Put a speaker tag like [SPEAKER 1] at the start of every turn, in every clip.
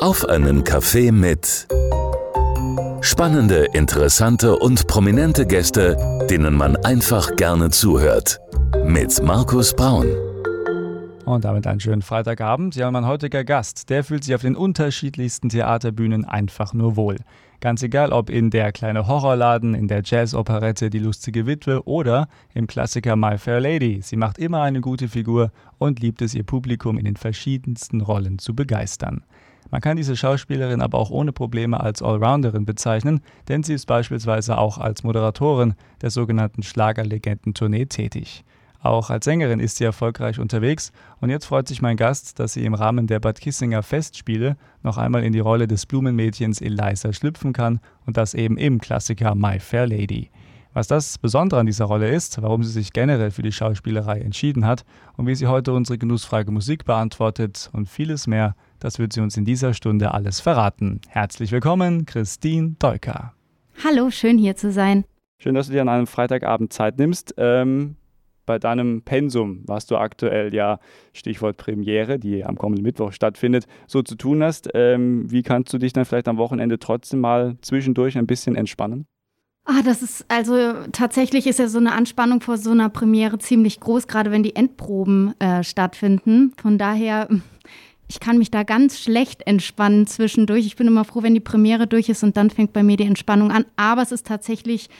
[SPEAKER 1] Auf einen Kaffee mit spannende, interessante und prominente Gäste, denen man einfach gerne zuhört. Mit Markus Braun.
[SPEAKER 2] Und damit einen schönen Freitagabend. Ja, mein heutiger Gast, der fühlt sich auf den unterschiedlichsten Theaterbühnen einfach nur wohl. Ganz egal, ob in der kleine Horrorladen, in der Jazzoperette Die lustige Witwe oder im Klassiker My Fair Lady. Sie macht immer eine gute Figur und liebt es, ihr Publikum in den verschiedensten Rollen zu begeistern. Man kann diese Schauspielerin aber auch ohne Probleme als Allrounderin bezeichnen, denn sie ist beispielsweise auch als Moderatorin der sogenannten Schlagerlegenden-Tournee tätig. Auch als Sängerin ist sie erfolgreich unterwegs und jetzt freut sich mein Gast, dass sie im Rahmen der Bad Kissinger Festspiele noch einmal in die Rolle des Blumenmädchens Eliza schlüpfen kann und das eben im Klassiker My Fair Lady. Was das Besondere an dieser Rolle ist, warum sie sich generell für die Schauspielerei entschieden hat und wie sie heute unsere genussfrage Musik beantwortet und vieles mehr, das wird sie uns in dieser Stunde alles verraten. Herzlich willkommen, Christine Deuker.
[SPEAKER 3] Hallo, schön hier zu sein.
[SPEAKER 2] Schön, dass du dir an einem Freitagabend Zeit nimmst. Ähm, bei deinem Pensum, was du aktuell ja, Stichwort Premiere, die am kommenden Mittwoch stattfindet, so zu tun hast. Ähm, wie kannst du dich dann vielleicht am Wochenende trotzdem mal zwischendurch ein bisschen entspannen?
[SPEAKER 3] Ah, das ist also tatsächlich ist ja so eine Anspannung vor so einer Premiere ziemlich groß, gerade wenn die Endproben äh, stattfinden. Von daher, ich kann mich da ganz schlecht entspannen zwischendurch. Ich bin immer froh, wenn die Premiere durch ist und dann fängt bei mir die Entspannung an. Aber es ist tatsächlich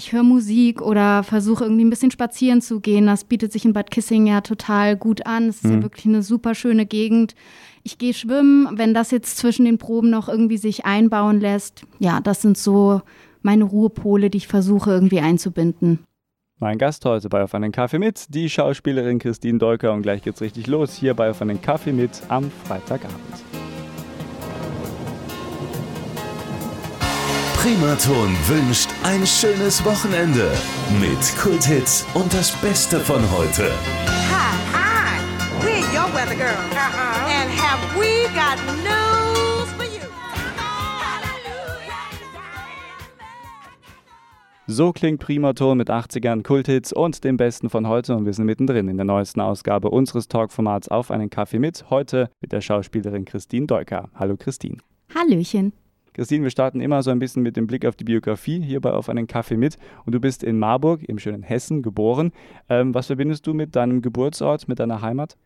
[SPEAKER 3] ich höre Musik oder versuche irgendwie ein bisschen spazieren zu gehen. Das bietet sich in Bad Kissing ja total gut an. Es ist mhm. ja wirklich eine super schöne Gegend. Ich gehe schwimmen, wenn das jetzt zwischen den Proben noch irgendwie sich einbauen lässt. Ja, das sind so meine Ruhepole, die ich versuche irgendwie einzubinden.
[SPEAKER 2] Mein Gast heute bei Auf einen Kaffee mit, die Schauspielerin Christine Dolker. Und gleich geht's richtig los hier bei Auf einen Kaffee mit am Freitagabend.
[SPEAKER 1] Primaton wünscht ein schönes Wochenende mit Kulthits und das Beste von heute.
[SPEAKER 4] Hi, hi, we're your weather girl. Uh-huh. And have we got news for you?
[SPEAKER 2] So klingt Primaton mit 80ern Kulthits und dem Besten von heute und wir sind mittendrin in der neuesten Ausgabe unseres Talkformats auf einen Kaffee mit. Heute mit der Schauspielerin Christine Deuker. Hallo Christine.
[SPEAKER 3] Hallöchen.
[SPEAKER 2] Christine, wir starten immer so ein bisschen mit dem Blick auf die Biografie hierbei auf einen Kaffee mit. Und du bist in Marburg, im schönen Hessen, geboren. Ähm, was verbindest du mit deinem Geburtsort, mit deiner Heimat?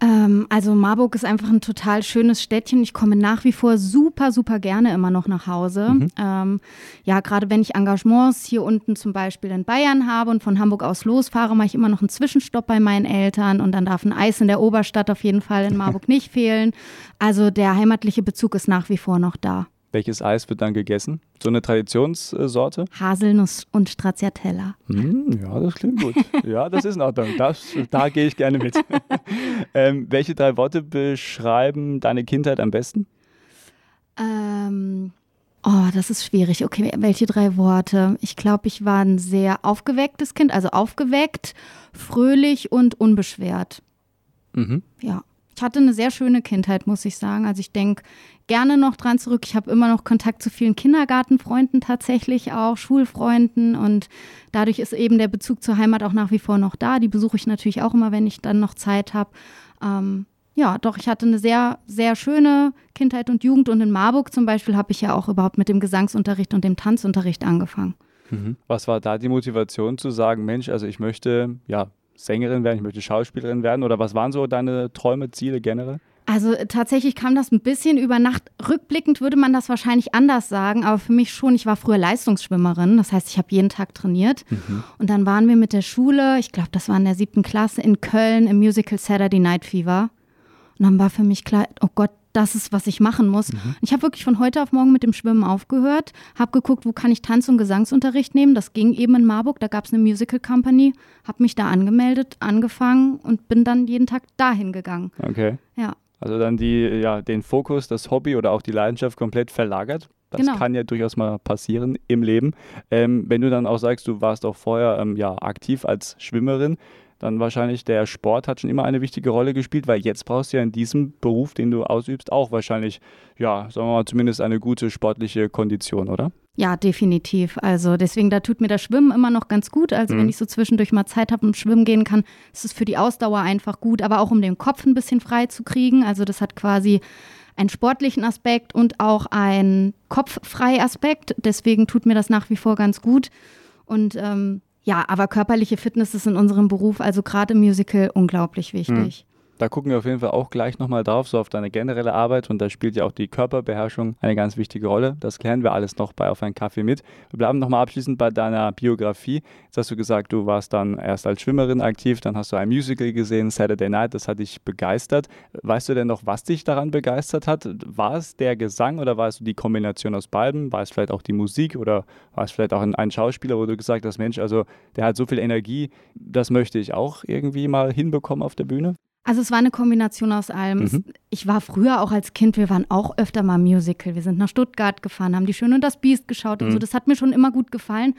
[SPEAKER 3] Ähm, also Marburg ist einfach ein total schönes Städtchen. Ich komme nach wie vor super, super gerne immer noch nach Hause. Mhm. Ähm, ja, gerade wenn ich Engagements hier unten zum Beispiel in Bayern habe und von Hamburg aus losfahre, mache ich immer noch einen Zwischenstopp bei meinen Eltern und dann darf ein Eis in der Oberstadt auf jeden Fall in Marburg nicht fehlen. Also der heimatliche Bezug ist nach wie vor noch da.
[SPEAKER 2] Welches Eis wird dann gegessen? So eine Traditionssorte?
[SPEAKER 3] Haselnuss und Stracciatella.
[SPEAKER 2] Mm, ja, das klingt gut. Ja, das ist in Ordnung. Das, da gehe ich gerne mit. ähm, welche drei Worte beschreiben deine Kindheit am besten?
[SPEAKER 3] Ähm, oh, das ist schwierig. Okay, welche drei Worte? Ich glaube, ich war ein sehr aufgewecktes Kind. Also aufgeweckt, fröhlich und unbeschwert. Mhm. Ja. Ich hatte eine sehr schöne Kindheit, muss ich sagen. Also ich denke gerne noch dran zurück. Ich habe immer noch Kontakt zu vielen Kindergartenfreunden tatsächlich auch, Schulfreunden und dadurch ist eben der Bezug zur Heimat auch nach wie vor noch da. Die besuche ich natürlich auch immer, wenn ich dann noch Zeit habe. Ähm, ja, doch, ich hatte eine sehr, sehr schöne Kindheit und Jugend und in Marburg zum Beispiel habe ich ja auch überhaupt mit dem Gesangsunterricht und dem Tanzunterricht angefangen.
[SPEAKER 2] Mhm. Was war da die Motivation zu sagen, Mensch, also ich möchte ja Sängerin werden, ich möchte Schauspielerin werden? Oder was waren so deine Träume, Ziele generell?
[SPEAKER 3] Also tatsächlich kam das ein bisschen über Nacht. Rückblickend würde man das wahrscheinlich anders sagen, aber für mich schon. Ich war früher Leistungsschwimmerin, das heißt, ich habe jeden Tag trainiert. Mhm. Und dann waren wir mit der Schule, ich glaube, das war in der siebten Klasse, in Köln im Musical Saturday Night Fever. Und dann war für mich klar, oh Gott, das ist, was ich machen muss. Mhm. Ich habe wirklich von heute auf morgen mit dem Schwimmen aufgehört, habe geguckt, wo kann ich Tanz- und Gesangsunterricht nehmen. Das ging eben in Marburg, da gab es eine Musical Company, habe mich da angemeldet, angefangen und bin dann jeden Tag dahin gegangen.
[SPEAKER 2] Okay.
[SPEAKER 3] Ja.
[SPEAKER 2] Also dann die, ja, den Fokus, das Hobby oder auch die Leidenschaft komplett verlagert. Das genau. kann ja durchaus mal passieren im Leben. Ähm, wenn du dann auch sagst, du warst auch vorher ähm, ja, aktiv als Schwimmerin, dann wahrscheinlich der Sport hat schon immer eine wichtige Rolle gespielt, weil jetzt brauchst du ja in diesem Beruf, den du ausübst, auch wahrscheinlich, ja, sagen wir mal, zumindest eine gute sportliche Kondition, oder?
[SPEAKER 3] Ja, definitiv. Also deswegen, da tut mir das Schwimmen immer noch ganz gut. Also mhm. wenn ich so zwischendurch mal Zeit habe und schwimmen gehen kann, ist es für die Ausdauer einfach gut, aber auch um den Kopf ein bisschen frei zu kriegen. Also das hat quasi einen sportlichen Aspekt und auch einen kopffrei Aspekt. Deswegen tut mir das nach wie vor ganz gut. Und ähm, ja, aber körperliche Fitness ist in unserem Beruf, also gerade im Musical, unglaublich wichtig.
[SPEAKER 2] Da gucken wir auf jeden Fall auch gleich nochmal drauf, so auf deine generelle Arbeit. Und da spielt ja auch die Körperbeherrschung eine ganz wichtige Rolle. Das klären wir alles noch bei Auf einen Kaffee mit. Wir bleiben nochmal abschließend bei deiner Biografie. Jetzt hast du gesagt, du warst dann erst als Schwimmerin aktiv, dann hast du ein Musical gesehen, Saturday Night, das hat dich begeistert. Weißt du denn noch, was dich daran begeistert hat? War es der Gesang oder war es die Kombination aus beiden? War es vielleicht auch die Musik oder war es vielleicht auch ein, ein Schauspieler, wo du gesagt hast, Mensch, also der hat so viel Energie, das möchte ich auch irgendwie mal hinbekommen auf der Bühne?
[SPEAKER 3] Also es war eine Kombination aus allem. Mhm. Ich war früher auch als Kind, wir waren auch öfter mal Musical. Wir sind nach Stuttgart gefahren, haben die Schöne und das Biest geschaut mhm. und so. Das hat mir schon immer gut gefallen.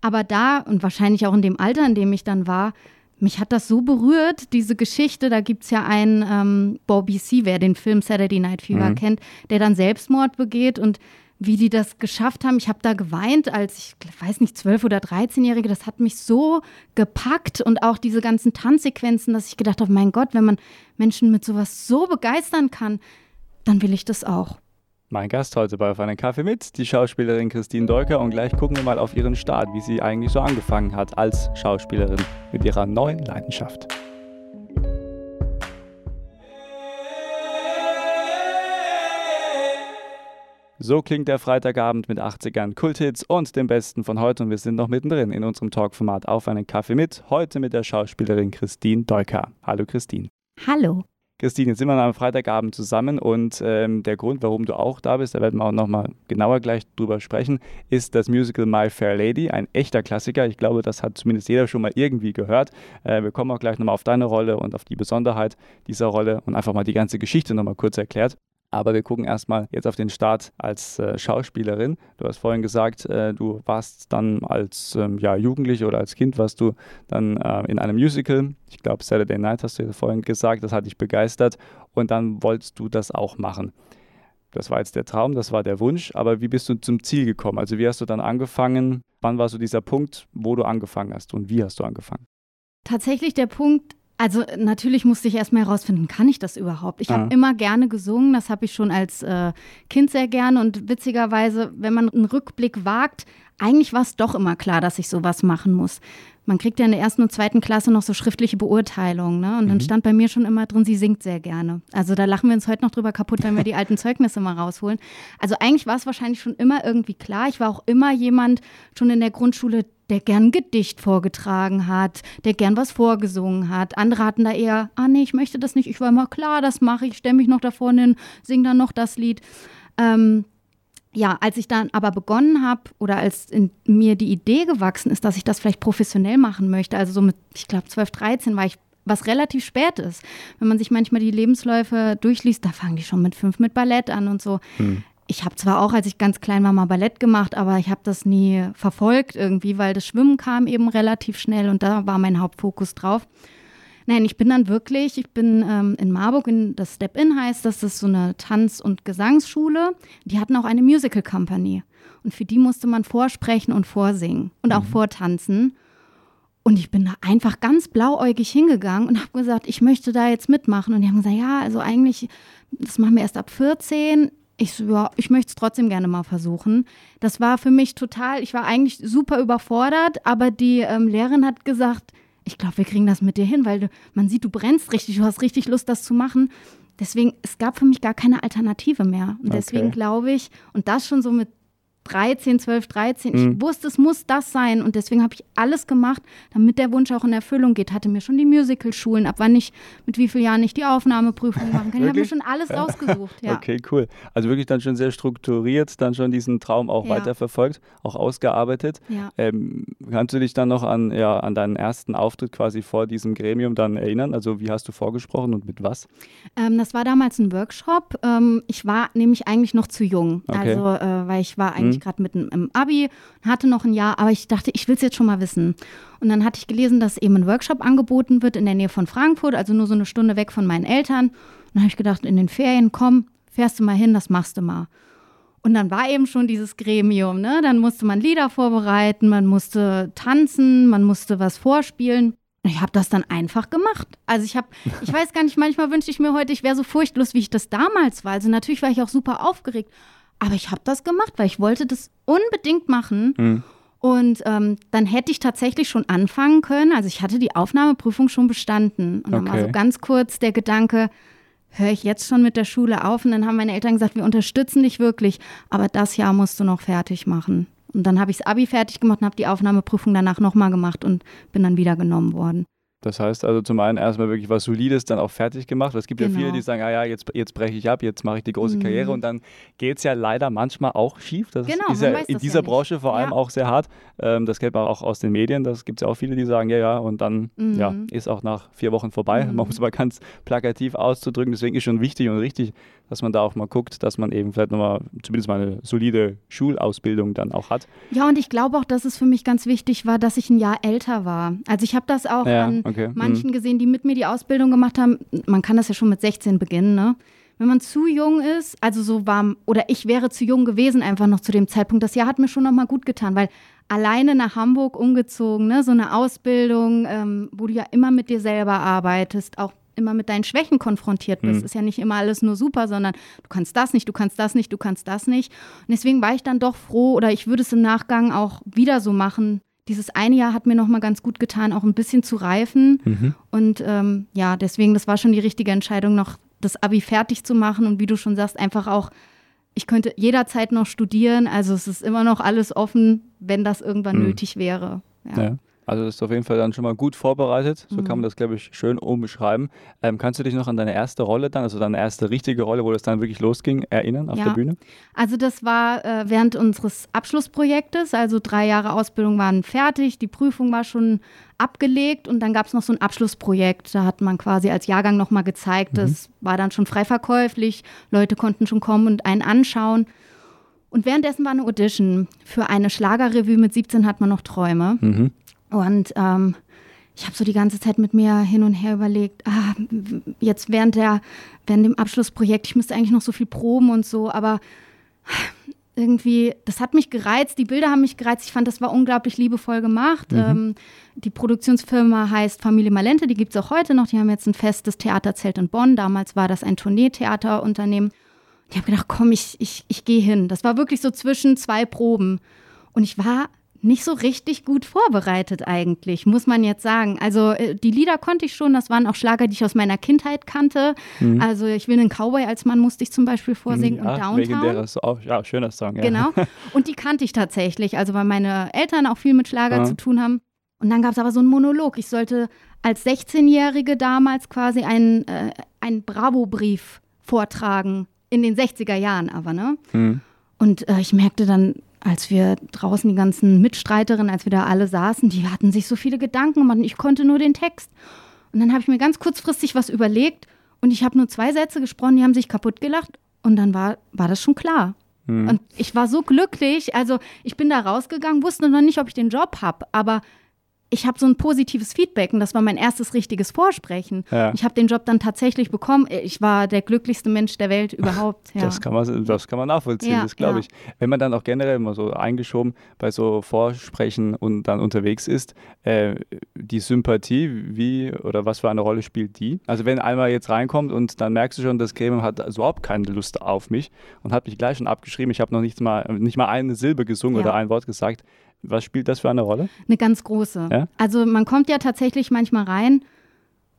[SPEAKER 3] Aber da und wahrscheinlich auch in dem Alter, in dem ich dann war, mich hat das so berührt, diese Geschichte. Da gibt es ja einen ähm, Bobby C., wer den Film Saturday Night Fever mhm. kennt, der dann Selbstmord begeht und wie die das geschafft haben. Ich habe da geweint als, ich weiß nicht, 12- oder 13-Jährige. Das hat mich so gepackt und auch diese ganzen Tanzsequenzen, dass ich gedacht habe, mein Gott, wenn man Menschen mit sowas so begeistern kann, dann will ich das auch.
[SPEAKER 2] Mein Gast heute bei Auf einen Kaffee mit, die Schauspielerin Christine Dolker. Und gleich gucken wir mal auf ihren Start, wie sie eigentlich so angefangen hat als Schauspielerin mit ihrer neuen Leidenschaft. So klingt der Freitagabend mit 80ern Kulthits und dem Besten von heute. Und wir sind noch mittendrin in unserem Talkformat Auf einen Kaffee mit. Heute mit der Schauspielerin Christine Deuker. Hallo Christine.
[SPEAKER 3] Hallo.
[SPEAKER 2] Christine, jetzt sind wir am Freitagabend zusammen und ähm, der Grund, warum du auch da bist, da werden wir auch nochmal genauer gleich drüber sprechen, ist das Musical My Fair Lady, ein echter Klassiker. Ich glaube, das hat zumindest jeder schon mal irgendwie gehört. Äh, wir kommen auch gleich nochmal auf deine Rolle und auf die Besonderheit dieser Rolle und einfach mal die ganze Geschichte nochmal kurz erklärt. Aber wir gucken erstmal jetzt auf den Start als äh, Schauspielerin. Du hast vorhin gesagt, äh, du warst dann als ähm, ja, Jugendliche oder als Kind warst du dann äh, in einem Musical. Ich glaube, Saturday Night hast du vorhin gesagt, das hat dich begeistert. Und dann wolltest du das auch machen. Das war jetzt der Traum, das war der Wunsch. Aber wie bist du zum Ziel gekommen? Also wie hast du dann angefangen? Wann war so dieser Punkt, wo du angefangen hast und wie hast du angefangen?
[SPEAKER 3] Tatsächlich der Punkt, also natürlich musste ich erstmal herausfinden, kann ich das überhaupt? Ich ah. habe immer gerne gesungen, das habe ich schon als äh, Kind sehr gerne und witzigerweise, wenn man einen Rückblick wagt, eigentlich war es doch immer klar, dass ich sowas machen muss. Man kriegt ja in der ersten und zweiten Klasse noch so schriftliche Beurteilungen, ne? Und mhm. dann stand bei mir schon immer drin, sie singt sehr gerne. Also da lachen wir uns heute noch drüber kaputt, wenn wir die alten Zeugnisse mal rausholen. Also eigentlich war es wahrscheinlich schon immer irgendwie klar. Ich war auch immer jemand schon in der Grundschule, der gern ein Gedicht vorgetragen hat, der gern was vorgesungen hat. Andere hatten da eher, ah nee, ich möchte das nicht, ich war immer klar, das mache ich, stelle mich noch da vorne hin, singe dann noch das Lied. Ähm, ja, als ich dann aber begonnen habe oder als in mir die Idee gewachsen ist, dass ich das vielleicht professionell machen möchte, also so mit, ich glaube, 12, 13 war ich was relativ spät ist. Wenn man sich manchmal die Lebensläufe durchliest, da fangen die schon mit fünf mit Ballett an und so. Hm ich habe zwar auch, als ich ganz klein war, mal Ballett gemacht, aber ich habe das nie verfolgt irgendwie, weil das Schwimmen kam eben relativ schnell und da war mein Hauptfokus drauf. Nein, ich bin dann wirklich, ich bin ähm, in Marburg, in das Step-In heißt, das ist so eine Tanz- und Gesangsschule. Die hatten auch eine Musical Company. Und für die musste man vorsprechen und vorsingen und auch mhm. vortanzen. Und ich bin da einfach ganz blauäugig hingegangen und habe gesagt, ich möchte da jetzt mitmachen. Und die haben gesagt, ja, also eigentlich, das machen wir erst ab 14 ich so, ja, ich möchte es trotzdem gerne mal versuchen. Das war für mich total, ich war eigentlich super überfordert, aber die ähm, Lehrerin hat gesagt, ich glaube, wir kriegen das mit dir hin, weil du, man sieht, du brennst richtig, du hast richtig Lust, das zu machen. Deswegen, es gab für mich gar keine Alternative mehr. Und deswegen okay. glaube ich, und das schon so mit 13, 12, 13. Mhm. Ich wusste, es muss das sein. Und deswegen habe ich alles gemacht, damit der Wunsch auch in Erfüllung geht. Hatte mir schon die Musical-Schulen, ab wann ich, mit wie vielen Jahren ich die Aufnahmeprüfung machen kann. Ich habe mir schon alles ja. rausgesucht. Ja.
[SPEAKER 2] Okay, cool. Also wirklich dann schon sehr strukturiert, dann schon diesen Traum auch ja. weiterverfolgt, auch ausgearbeitet. Ja. Ähm, kannst du dich dann noch an, ja, an deinen ersten Auftritt quasi vor diesem Gremium dann erinnern? Also wie hast du vorgesprochen und mit was?
[SPEAKER 3] Ähm, das war damals ein Workshop. Ähm, ich war nämlich eigentlich noch zu jung. Okay. Also, äh, weil ich war eigentlich ich gerade mitten im Abi, hatte noch ein Jahr, aber ich dachte, ich will es jetzt schon mal wissen. Und dann hatte ich gelesen, dass eben ein Workshop angeboten wird in der Nähe von Frankfurt, also nur so eine Stunde weg von meinen Eltern. Und dann habe ich gedacht, in den Ferien, komm, fährst du mal hin, das machst du mal. Und dann war eben schon dieses Gremium, ne? Dann musste man Lieder vorbereiten, man musste tanzen, man musste was vorspielen. Ich habe das dann einfach gemacht. Also ich habe, ich weiß gar nicht, manchmal wünsche ich mir heute, ich wäre so furchtlos, wie ich das damals war. Also natürlich war ich auch super aufgeregt, aber ich habe das gemacht, weil ich wollte das unbedingt machen. Mhm. Und ähm, dann hätte ich tatsächlich schon anfangen können. Also ich hatte die Aufnahmeprüfung schon bestanden. Und dann okay. war so ganz kurz der Gedanke, höre ich jetzt schon mit der Schule auf? Und dann haben meine Eltern gesagt, wir unterstützen dich wirklich, aber das Jahr musst du noch fertig machen. Und dann habe ich das Abi fertig gemacht und habe die Aufnahmeprüfung danach nochmal gemacht und bin dann wieder genommen worden.
[SPEAKER 2] Das heißt also zum einen erstmal wirklich was Solides dann auch fertig gemacht. Es gibt genau. ja viele, genau. die sagen, ah ja, jetzt, jetzt breche ich ab, jetzt mache ich die große mhm. Karriere und dann geht es ja leider manchmal auch schief. Das genau, ist ja in dieser ja Branche vor allem ja. auch sehr hart. Ähm, das kennt man auch aus den Medien. Das gibt es ja auch viele, die sagen, ja, ja, und dann mhm. ja, ist auch nach vier Wochen vorbei. Mhm. Man muss aber ganz plakativ auszudrücken. Deswegen ist schon wichtig und richtig, dass man da auch mal guckt, dass man eben vielleicht nochmal zumindest mal eine solide Schulausbildung dann auch hat.
[SPEAKER 3] Ja, und ich glaube auch, dass es für mich ganz wichtig war, dass ich ein Jahr älter war. Also ich habe das auch ja, an okay. manchen mhm. gesehen, die mit mir die Ausbildung gemacht haben. Man kann das ja schon mit 16 beginnen, ne? Wenn man zu jung ist, also so warm, oder ich wäre zu jung gewesen einfach noch zu dem Zeitpunkt, das Jahr hat mir schon nochmal gut getan, weil alleine nach Hamburg umgezogen, ne, so eine Ausbildung, ähm, wo du ja immer mit dir selber arbeitest, auch immer mit deinen Schwächen konfrontiert bist. Mhm. Ist ja nicht immer alles nur super, sondern du kannst das nicht, du kannst das nicht, du kannst das nicht. Und deswegen war ich dann doch froh oder ich würde es im Nachgang auch wieder so machen. Dieses eine Jahr hat mir nochmal ganz gut getan, auch ein bisschen zu reifen. Mhm. Und ähm, ja, deswegen, das war schon die richtige Entscheidung, noch das Abi fertig zu machen und wie du schon sagst, einfach auch ich könnte jederzeit noch studieren. Also es ist immer noch alles offen, wenn das irgendwann mhm. nötig wäre. Ja. ja.
[SPEAKER 2] Also das ist auf jeden Fall dann schon mal gut vorbereitet. So mhm. kann man das, glaube ich, schön umbeschreiben. Ähm, kannst du dich noch an deine erste Rolle dann, also deine erste richtige Rolle, wo das dann wirklich losging, erinnern auf ja. der Bühne?
[SPEAKER 3] Also das war äh, während unseres Abschlussprojektes. Also drei Jahre Ausbildung waren fertig, die Prüfung war schon abgelegt und dann gab es noch so ein Abschlussprojekt. Da hat man quasi als Jahrgang nochmal gezeigt, mhm. das war dann schon frei verkäuflich. Leute konnten schon kommen und einen anschauen. Und währenddessen war eine Audition für eine Schlagerrevue mit 17 hat man noch Träume. Mhm. Und ähm, ich habe so die ganze Zeit mit mir hin und her überlegt, ah, jetzt während, der, während dem Abschlussprojekt, ich müsste eigentlich noch so viel proben und so, aber irgendwie, das hat mich gereizt, die Bilder haben mich gereizt, ich fand, das war unglaublich liebevoll gemacht. Mhm. Ähm, die Produktionsfirma heißt Familie Malente, die gibt es auch heute noch, die haben jetzt ein festes Theaterzelt in Bonn, damals war das ein Tourneetheaterunternehmen. Ich habe gedacht, komm, ich, ich, ich gehe hin. Das war wirklich so zwischen zwei Proben. Und ich war nicht so richtig gut vorbereitet eigentlich, muss man jetzt sagen. Also äh, die Lieder konnte ich schon, das waren auch Schlager, die ich aus meiner Kindheit kannte. Mhm. Also ich will einen Cowboy als Mann musste ich zum Beispiel vorsingen ja, und Downtown.
[SPEAKER 2] Legendäres, auch, ja, schöner Song. Ja.
[SPEAKER 3] Genau, und die kannte ich tatsächlich, also weil meine Eltern auch viel mit Schlager ja. zu tun haben. Und dann gab es aber so einen Monolog. Ich sollte als 16-Jährige damals quasi einen, äh, einen Bravo-Brief vortragen, in den 60er Jahren aber, ne? Mhm. Und äh, ich merkte dann, als wir draußen die ganzen Mitstreiterinnen, als wir da alle saßen, die hatten sich so viele Gedanken gemacht und ich konnte nur den Text. Und dann habe ich mir ganz kurzfristig was überlegt und ich habe nur zwei Sätze gesprochen, die haben sich kaputt gelacht und dann war, war das schon klar. Hm. Und ich war so glücklich, also ich bin da rausgegangen, wusste noch nicht, ob ich den Job habe, aber ich habe so ein positives Feedback und das war mein erstes richtiges Vorsprechen. Ja. Ich habe den Job dann tatsächlich bekommen. Ich war der glücklichste Mensch der Welt überhaupt.
[SPEAKER 2] Ja. Das, kann man, das kann man nachvollziehen, ja, das glaube ich. Wenn man dann auch generell mal so eingeschoben bei so Vorsprechen und dann unterwegs ist, äh, die Sympathie, wie oder was für eine Rolle spielt die? Also wenn einmal jetzt reinkommt und dann merkst du schon, das Gremium hat also überhaupt keine Lust auf mich und hat mich gleich schon abgeschrieben. Ich habe noch nicht mal, nicht mal eine Silbe gesungen oder ein Wort gesagt. Was spielt das für eine Rolle?
[SPEAKER 3] Eine ganz große. Ja? Also man kommt ja tatsächlich manchmal rein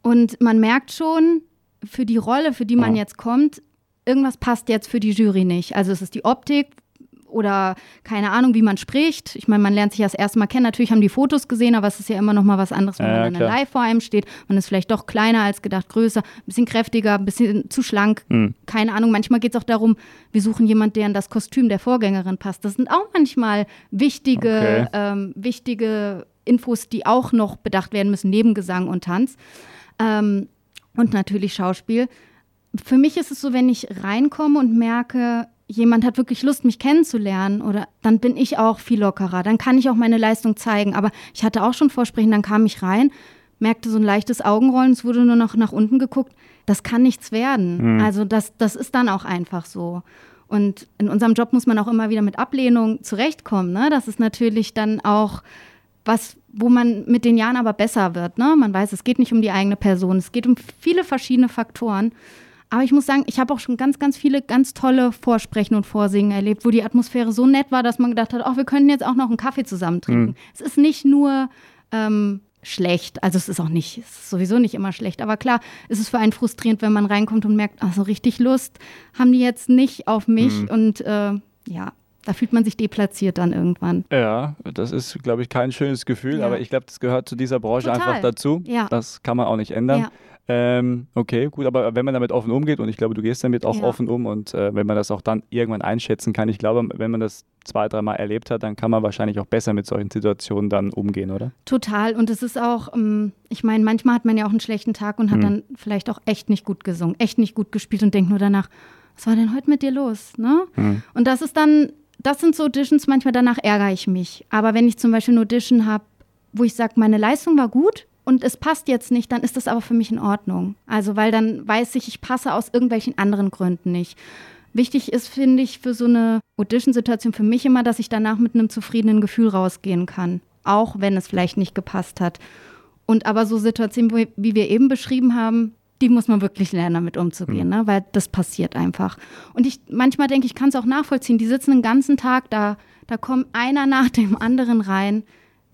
[SPEAKER 3] und man merkt schon, für die Rolle, für die man oh. jetzt kommt, irgendwas passt jetzt für die Jury nicht. Also es ist die Optik, oder keine Ahnung, wie man spricht. Ich meine, man lernt sich ja das erste Mal kennen. Natürlich haben die Fotos gesehen, aber es ist ja immer noch mal was anderes, wenn ja, man dann live vor einem steht. Man ist vielleicht doch kleiner als gedacht, größer, ein bisschen kräftiger, ein bisschen zu schlank. Hm. Keine Ahnung. Manchmal geht es auch darum, wir suchen jemanden, der in das Kostüm der Vorgängerin passt. Das sind auch manchmal wichtige, okay. ähm, wichtige Infos, die auch noch bedacht werden müssen, neben Gesang und Tanz. Ähm, und natürlich Schauspiel. Für mich ist es so, wenn ich reinkomme und merke, jemand hat wirklich Lust, mich kennenzulernen, oder dann bin ich auch viel lockerer. Dann kann ich auch meine Leistung zeigen. Aber ich hatte auch schon Vorsprechen, dann kam ich rein, merkte so ein leichtes Augenrollen, es wurde nur noch nach unten geguckt. Das kann nichts werden. Mhm. Also das, das ist dann auch einfach so. Und in unserem Job muss man auch immer wieder mit Ablehnung zurechtkommen. Ne? Das ist natürlich dann auch was, wo man mit den Jahren aber besser wird. Ne? Man weiß, es geht nicht um die eigene Person, es geht um viele verschiedene Faktoren. Aber ich muss sagen, ich habe auch schon ganz, ganz viele ganz tolle Vorsprechen und Vorsingen erlebt, wo die Atmosphäre so nett war, dass man gedacht hat, oh, wir können jetzt auch noch einen Kaffee zusammen trinken. Mhm. Es ist nicht nur ähm, schlecht, also es ist auch nicht, es ist sowieso nicht immer schlecht, aber klar, es ist für einen frustrierend, wenn man reinkommt und merkt, ach so richtig Lust haben die jetzt nicht auf mich mhm. und äh, ja, da fühlt man sich deplatziert dann irgendwann.
[SPEAKER 2] Ja, das ist, glaube ich, kein schönes Gefühl, ja. aber ich glaube, das gehört zu dieser Branche Total. einfach dazu. Ja. Das kann man auch nicht ändern. Ja. Ähm, okay, gut, aber wenn man damit offen umgeht, und ich glaube, du gehst damit auch ja. offen um, und äh, wenn man das auch dann irgendwann einschätzen kann, ich glaube, wenn man das zwei, dreimal erlebt hat, dann kann man wahrscheinlich auch besser mit solchen Situationen dann umgehen, oder?
[SPEAKER 3] Total. Und es ist auch, ähm, ich meine, manchmal hat man ja auch einen schlechten Tag und hat hm. dann vielleicht auch echt nicht gut gesungen, echt nicht gut gespielt und denkt nur danach, was war denn heute mit dir los? Ne? Hm. Und das ist dann, das sind so Auditions, manchmal danach ärgere ich mich. Aber wenn ich zum Beispiel eine Audition habe, wo ich sage, meine Leistung war gut, und es passt jetzt nicht, dann ist das aber für mich in Ordnung. Also, weil dann weiß ich, ich passe aus irgendwelchen anderen Gründen nicht. Wichtig ist, finde ich, für so eine Audition-Situation für mich immer, dass ich danach mit einem zufriedenen Gefühl rausgehen kann. Auch wenn es vielleicht nicht gepasst hat. Und aber so Situationen, wie wir eben beschrieben haben, die muss man wirklich lernen, damit umzugehen, mhm. ne? weil das passiert einfach. Und ich manchmal denke, ich kann es auch nachvollziehen. Die sitzen den ganzen Tag da, da kommt einer nach dem anderen rein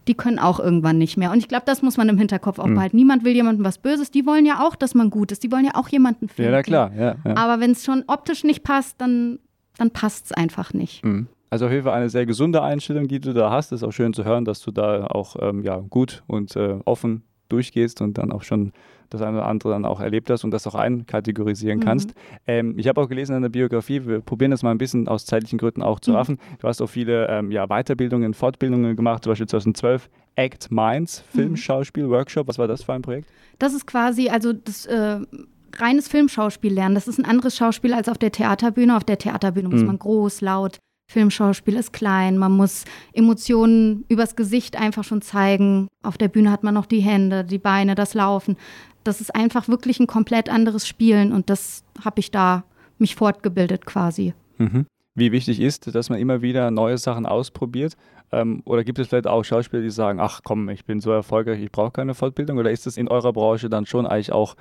[SPEAKER 3] die können auch irgendwann nicht mehr. Und ich glaube, das muss man im Hinterkopf auch mhm. behalten. Niemand will jemandem was Böses. Die wollen ja auch, dass man gut ist. Die wollen ja auch jemanden finden.
[SPEAKER 2] Ja, na klar. Ja, ja.
[SPEAKER 3] Aber wenn es schon optisch nicht passt, dann, dann passt es einfach nicht.
[SPEAKER 2] Mhm. Also auf jeden Fall eine sehr gesunde Einstellung, die du da hast. Ist auch schön zu hören, dass du da auch ähm, ja, gut und äh, offen durchgehst und dann auch schon das eine oder andere dann auch erlebt hast und das auch einkategorisieren mhm. kannst. Ähm, ich habe auch gelesen in der Biografie, wir probieren das mal ein bisschen aus zeitlichen Gründen auch zu mhm. raffen. Du hast auch viele ähm, ja, Weiterbildungen, Fortbildungen gemacht, zum Beispiel 2012 Act Minds, mhm. Filmschauspiel, Workshop. Was war das für ein Projekt?
[SPEAKER 3] Das ist quasi, also das äh, reines Filmschauspiel lernen. Das ist ein anderes Schauspiel als auf der Theaterbühne. Auf der Theaterbühne muss mhm. man groß, laut, Filmschauspiel ist klein, man muss Emotionen übers Gesicht einfach schon zeigen. Auf der Bühne hat man noch die Hände, die Beine, das Laufen das ist einfach wirklich ein komplett anderes Spielen und das habe ich da mich fortgebildet quasi.
[SPEAKER 2] Mhm. Wie wichtig ist, dass man immer wieder neue Sachen ausprobiert? Ähm, oder gibt es vielleicht auch Schauspieler, die sagen, ach komm, ich bin so erfolgreich, ich brauche keine Fortbildung? Oder ist es in eurer Branche dann schon eigentlich auch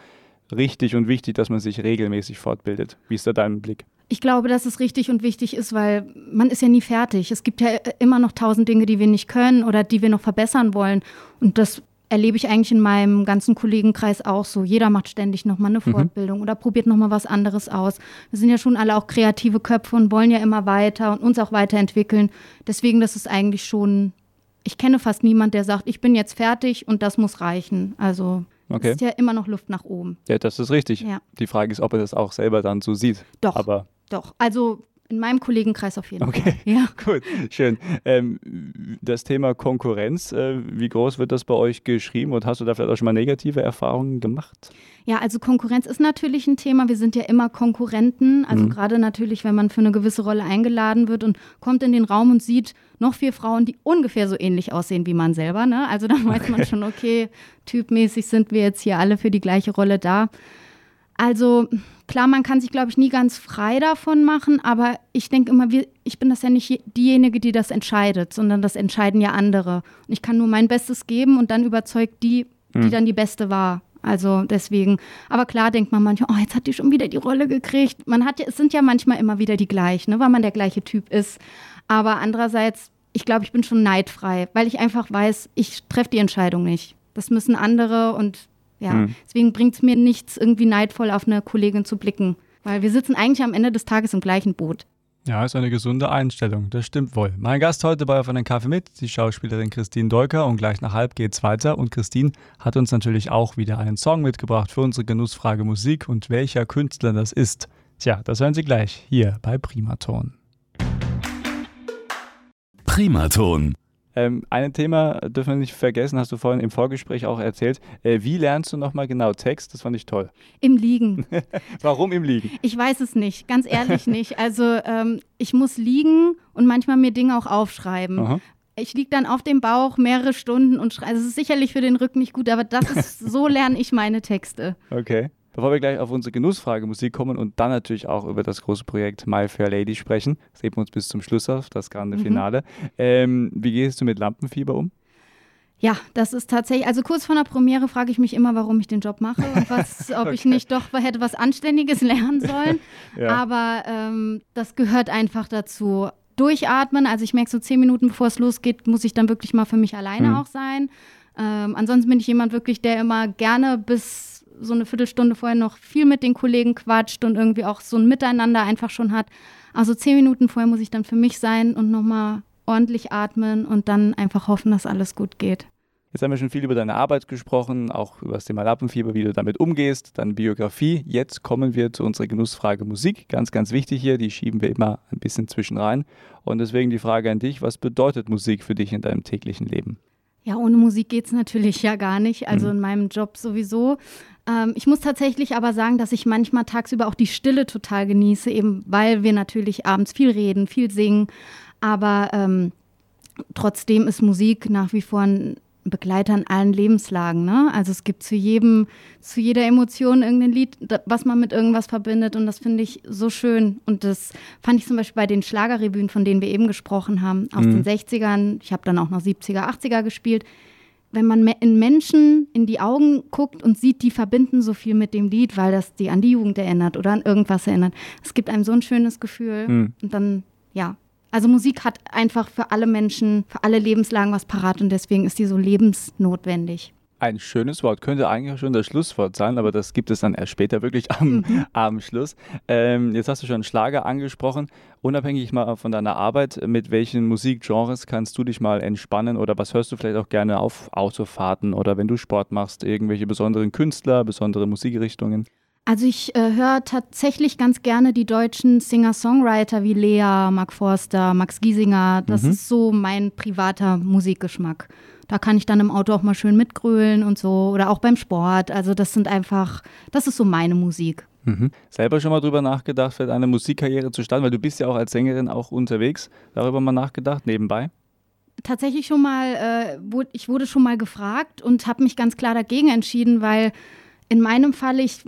[SPEAKER 2] richtig und wichtig, dass man sich regelmäßig fortbildet? Wie ist da dein Blick?
[SPEAKER 3] Ich glaube, dass es richtig und wichtig ist, weil man ist ja nie fertig. Es gibt ja immer noch tausend Dinge, die wir nicht können oder die wir noch verbessern wollen. Und das erlebe ich eigentlich in meinem ganzen Kollegenkreis auch so. Jeder macht ständig nochmal eine mhm. Fortbildung mhm. oder probiert nochmal was anderes aus. Wir sind ja schon alle auch kreative Köpfe und wollen ja immer weiter und uns auch weiterentwickeln. Deswegen, das ist eigentlich schon, ich kenne fast niemanden, der sagt, ich bin jetzt fertig und das muss reichen. Also okay. ist ja immer noch Luft nach oben.
[SPEAKER 2] Ja, das ist richtig. Ja. Die Frage ist, ob er das auch selber dann so sieht.
[SPEAKER 3] Doch.
[SPEAKER 2] Aber
[SPEAKER 3] doch. Also in meinem Kollegenkreis auf jeden
[SPEAKER 2] okay.
[SPEAKER 3] Fall.
[SPEAKER 2] Ja. Gut, schön. Ähm, das Thema Konkurrenz, äh, wie groß wird das bei euch geschrieben und hast du da vielleicht auch schon mal negative Erfahrungen gemacht?
[SPEAKER 3] Ja, also Konkurrenz ist natürlich ein Thema. Wir sind ja immer Konkurrenten. Also mhm. gerade natürlich, wenn man für eine gewisse Rolle eingeladen wird und kommt in den Raum und sieht noch vier Frauen, die ungefähr so ähnlich aussehen wie man selber. Ne? Also dann weiß okay. man schon, okay, typmäßig sind wir jetzt hier alle für die gleiche Rolle da. Also klar, man kann sich, glaube ich, nie ganz frei davon machen, aber ich denke immer, ich bin das ja nicht diejenige, die das entscheidet, sondern das entscheiden ja andere. Und ich kann nur mein Bestes geben und dann überzeugt die, die hm. dann die Beste war. Also deswegen, aber klar denkt man manchmal, oh, jetzt hat die schon wieder die Rolle gekriegt. Man hat ja, es sind ja manchmal immer wieder die gleichen, ne, weil man der gleiche Typ ist. Aber andererseits, ich glaube, ich bin schon neidfrei, weil ich einfach weiß, ich treffe die Entscheidung nicht. Das müssen andere und ja, mhm. deswegen bringt es mir nichts, irgendwie neidvoll auf eine Kollegin zu blicken. Weil wir sitzen eigentlich am Ende des Tages im gleichen Boot.
[SPEAKER 2] Ja, ist eine gesunde Einstellung, das stimmt wohl. Mein Gast heute bei Auf einen Kaffee mit, die Schauspielerin Christine Dolker und gleich nach halb geht's weiter und Christine hat uns natürlich auch wieder einen Song mitgebracht für unsere Genussfrage Musik und welcher Künstler das ist. Tja, das hören Sie gleich hier bei Primaton.
[SPEAKER 1] Primaton
[SPEAKER 2] ähm, ein Thema dürfen wir nicht vergessen, hast du vorhin im Vorgespräch auch erzählt. Äh, wie lernst du nochmal genau Text? Das fand ich toll.
[SPEAKER 3] Im Liegen.
[SPEAKER 2] Warum im Liegen?
[SPEAKER 3] Ich weiß es nicht, ganz ehrlich nicht. Also ähm, ich muss liegen und manchmal mir Dinge auch aufschreiben. Aha. Ich liege dann auf dem Bauch mehrere Stunden und schreibe. Also es ist sicherlich für den Rücken nicht gut, aber das ist, so lerne ich meine Texte.
[SPEAKER 2] Okay. Bevor wir gleich auf unsere Genussfrage Musik kommen und dann natürlich auch über das große Projekt My Fair Lady sprechen, das heben wir uns bis zum Schluss auf, das grande mhm. Finale. Mhm. Ähm, wie gehst du mit Lampenfieber um?
[SPEAKER 3] Ja, das ist tatsächlich, also kurz vor der Premiere frage ich mich immer, warum ich den Job mache und was, ob okay. ich nicht doch hätte was Anständiges lernen sollen. ja. Aber ähm, das gehört einfach dazu. Durchatmen, also ich merke so zehn Minuten bevor es losgeht, muss ich dann wirklich mal für mich alleine mhm. auch sein. Ähm, ansonsten bin ich jemand wirklich, der immer gerne bis so eine Viertelstunde vorher noch viel mit den Kollegen quatscht und irgendwie auch so ein Miteinander einfach schon hat. Also zehn Minuten vorher muss ich dann für mich sein und nochmal ordentlich atmen und dann einfach hoffen, dass alles gut geht.
[SPEAKER 2] Jetzt haben wir schon viel über deine Arbeit gesprochen, auch über das Thema Lappenfieber, wie du damit umgehst, dann Biografie. Jetzt kommen wir zu unserer Genussfrage Musik. Ganz, ganz wichtig hier, die schieben wir immer ein bisschen zwischen rein. Und deswegen die Frage an dich, was bedeutet Musik für dich in deinem täglichen Leben?
[SPEAKER 3] Ja, ohne Musik geht es natürlich ja gar nicht, also mhm. in meinem Job sowieso. Ähm, ich muss tatsächlich aber sagen, dass ich manchmal tagsüber auch die Stille total genieße, eben weil wir natürlich abends viel reden, viel singen. Aber ähm, trotzdem ist Musik nach wie vor ein Begleiter in allen Lebenslagen. Ne? Also es gibt zu jedem, zu jeder Emotion irgendein Lied, was man mit irgendwas verbindet. Und das finde ich so schön. Und das fand ich zum Beispiel bei den Schlagerrevuen, von denen wir eben gesprochen haben, aus mhm. den 60ern. Ich habe dann auch noch 70er, 80er gespielt. Wenn man in Menschen in die Augen guckt und sieht, die verbinden so viel mit dem Lied, weil das die an die Jugend erinnert oder an irgendwas erinnert. Es gibt einem so ein schönes Gefühl. Mhm. Und dann, ja, also Musik hat einfach für alle Menschen, für alle Lebenslagen was parat und deswegen ist die so lebensnotwendig.
[SPEAKER 2] Ein schönes Wort, könnte eigentlich schon das Schlusswort sein, aber das gibt es dann erst später wirklich am, mhm. am Schluss. Ähm, jetzt hast du schon Schlager angesprochen. Unabhängig mal von deiner Arbeit, mit welchen Musikgenres kannst du dich mal entspannen oder was hörst du vielleicht auch gerne auf Autofahrten oder wenn du Sport machst, irgendwelche besonderen Künstler, besondere Musikrichtungen?
[SPEAKER 3] Also ich äh, höre tatsächlich ganz gerne die deutschen Singer-Songwriter wie Lea, Mark Forster, Max Giesinger. Das mhm. ist so mein privater Musikgeschmack. Da kann ich dann im Auto auch mal schön mitgrölen und so oder auch beim Sport. Also das sind einfach, das ist so meine Musik.
[SPEAKER 2] Mhm. Selber schon mal drüber nachgedacht, vielleicht eine Musikkarriere zu starten, weil du bist ja auch als Sängerin auch unterwegs. Darüber mal nachgedacht, nebenbei?
[SPEAKER 3] Tatsächlich schon mal, äh, ich wurde schon mal gefragt und habe mich ganz klar dagegen entschieden, weil in meinem Fall, ich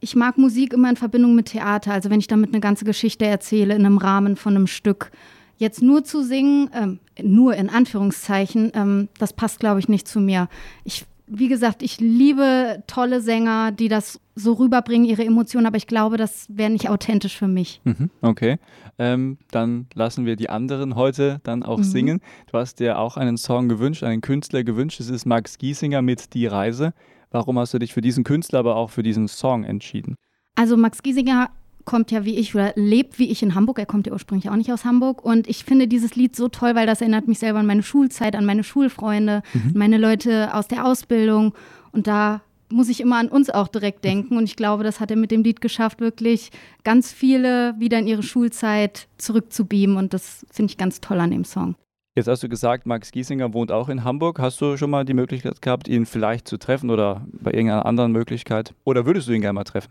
[SPEAKER 3] ich mag Musik immer in Verbindung mit Theater. Also wenn ich damit eine ganze Geschichte erzähle in einem Rahmen von einem Stück. Jetzt nur zu singen, ähm, nur in Anführungszeichen, ähm, das passt, glaube ich, nicht zu mir. Ich, wie gesagt, ich liebe tolle Sänger, die das so rüberbringen, ihre Emotionen, aber ich glaube, das wäre nicht authentisch für mich.
[SPEAKER 2] Mhm, okay, ähm, dann lassen wir die anderen heute dann auch mhm. singen. Du hast dir auch einen Song gewünscht, einen Künstler gewünscht. Es ist Max Giesinger mit Die Reise. Warum hast du dich für diesen Künstler, aber auch für diesen Song entschieden?
[SPEAKER 3] Also Max Giesinger kommt ja wie ich oder lebt wie ich in Hamburg. Er kommt ja ursprünglich auch nicht aus Hamburg. Und ich finde dieses Lied so toll, weil das erinnert mich selber an meine Schulzeit, an meine Schulfreunde, mhm. meine Leute aus der Ausbildung. Und da muss ich immer an uns auch direkt denken. Und ich glaube, das hat er mit dem Lied geschafft, wirklich ganz viele wieder in ihre Schulzeit zurückzubeamen. Und das finde ich ganz toll an dem Song.
[SPEAKER 2] Jetzt hast du gesagt, Max Giesinger wohnt auch in Hamburg. Hast du schon mal die Möglichkeit gehabt, ihn vielleicht zu treffen oder bei irgendeiner anderen Möglichkeit? Oder würdest du ihn gerne mal treffen?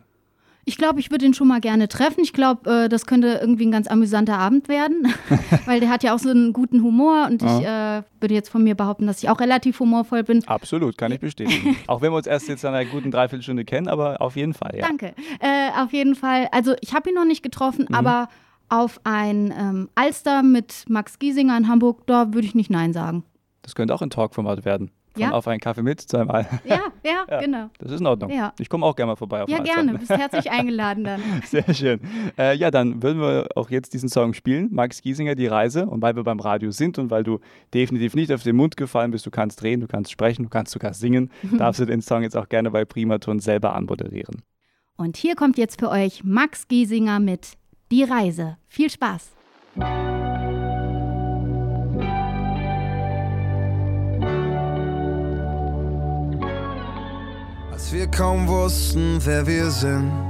[SPEAKER 3] Ich glaube, ich würde ihn schon mal gerne treffen. Ich glaube, äh, das könnte irgendwie ein ganz amüsanter Abend werden, weil der hat ja auch so einen guten Humor und ich äh, würde jetzt von mir behaupten, dass ich auch relativ humorvoll bin.
[SPEAKER 2] Absolut, kann ich bestätigen. auch wenn wir uns erst jetzt in einer guten Dreiviertelstunde kennen, aber auf jeden Fall, ja.
[SPEAKER 3] Danke. Äh, auf jeden Fall. Also ich habe ihn noch nicht getroffen, mhm. aber auf ein ähm, Alster mit Max Giesinger in Hamburg, da würde ich nicht Nein sagen.
[SPEAKER 2] Das könnte auch ein Talkformat werden. Von ja? auf einen Kaffee mit zweimal.
[SPEAKER 3] Ja, ja, ja, genau.
[SPEAKER 2] Das ist in Ordnung. Ja. Ich komme auch gerne mal vorbei auf
[SPEAKER 3] Ja, gerne. Bist herzlich eingeladen dann.
[SPEAKER 2] Sehr schön. Äh, ja, dann würden wir auch jetzt diesen Song spielen. Max Giesinger, Die Reise. Und weil wir beim Radio sind und weil du definitiv nicht auf den Mund gefallen bist, du kannst drehen, du kannst sprechen, du kannst sogar singen, darfst du den Song jetzt auch gerne bei Primaton selber anmoderieren.
[SPEAKER 3] Und hier kommt jetzt für euch Max Giesinger mit die Reise. Viel Spaß!
[SPEAKER 5] Als wir kaum wussten, wer wir sind.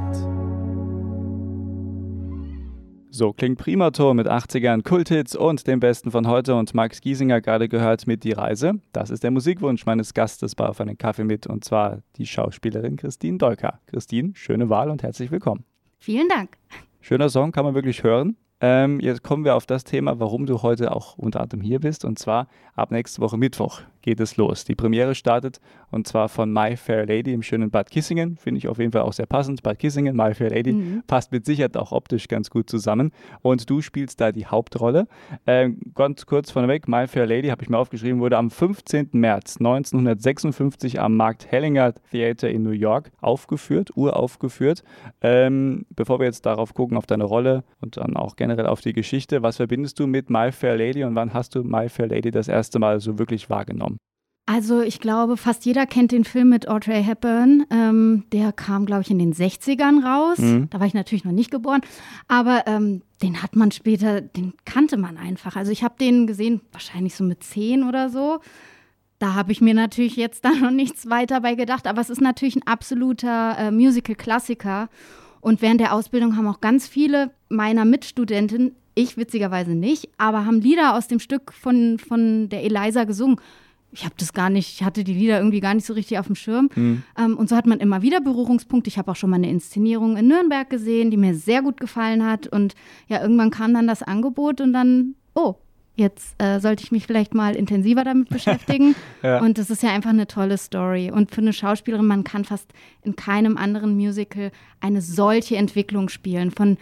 [SPEAKER 2] So klingt Primator mit 80ern, Kulthits und dem Besten von heute und Max Giesinger gerade gehört mit Die Reise. Das ist der Musikwunsch meines Gastes bei Auf einen Kaffee mit und zwar die Schauspielerin Christine Dolka. Christine, schöne Wahl und herzlich willkommen.
[SPEAKER 3] Vielen Dank.
[SPEAKER 2] Schöner Song, kann man wirklich hören. Ähm, jetzt kommen wir auf das Thema, warum du heute auch unter anderem hier bist. Und zwar ab nächste Woche Mittwoch geht es los. Die Premiere startet und zwar von My Fair Lady im schönen Bad Kissingen. Finde ich auf jeden Fall auch sehr passend. Bad Kissingen, My Fair Lady mhm. passt mit Sicherheit auch optisch ganz gut zusammen. Und du spielst da die Hauptrolle. Äh, ganz kurz vorneweg, My Fair Lady, habe ich mir aufgeschrieben, wurde am 15. März 1956 am Markt Hellinger Theater in New York aufgeführt, uraufgeführt. Ähm, bevor wir jetzt darauf gucken, auf deine Rolle und dann auch generell auf die Geschichte, was verbindest du mit My Fair Lady und wann hast du My Fair Lady das erste Mal so wirklich wahrgenommen?
[SPEAKER 3] Also ich glaube, fast jeder kennt den Film mit Audrey Hepburn. Ähm, der kam, glaube ich, in den 60ern raus. Mhm. Da war ich natürlich noch nicht geboren. Aber ähm, den hat man später, den kannte man einfach. Also ich habe den gesehen, wahrscheinlich so mit zehn oder so. Da habe ich mir natürlich jetzt da noch nichts weiter bei gedacht. Aber es ist natürlich ein absoluter äh, Musical-Klassiker. Und während der Ausbildung haben auch ganz viele meiner Mitstudenten, ich witzigerweise nicht, aber haben Lieder aus dem Stück von, von der Eliza gesungen ich habe das gar nicht, ich hatte die Lieder irgendwie gar nicht so richtig auf dem Schirm. Mhm. Ähm, und so hat man immer wieder Berührungspunkte. Ich habe auch schon mal eine Inszenierung in Nürnberg gesehen, die mir sehr gut gefallen hat. Und ja, irgendwann kam dann das Angebot und dann, oh, jetzt äh, sollte ich mich vielleicht mal intensiver damit beschäftigen. ja. Und das ist ja einfach eine tolle Story. Und für eine Schauspielerin, man kann fast in keinem anderen Musical eine solche Entwicklung spielen. Von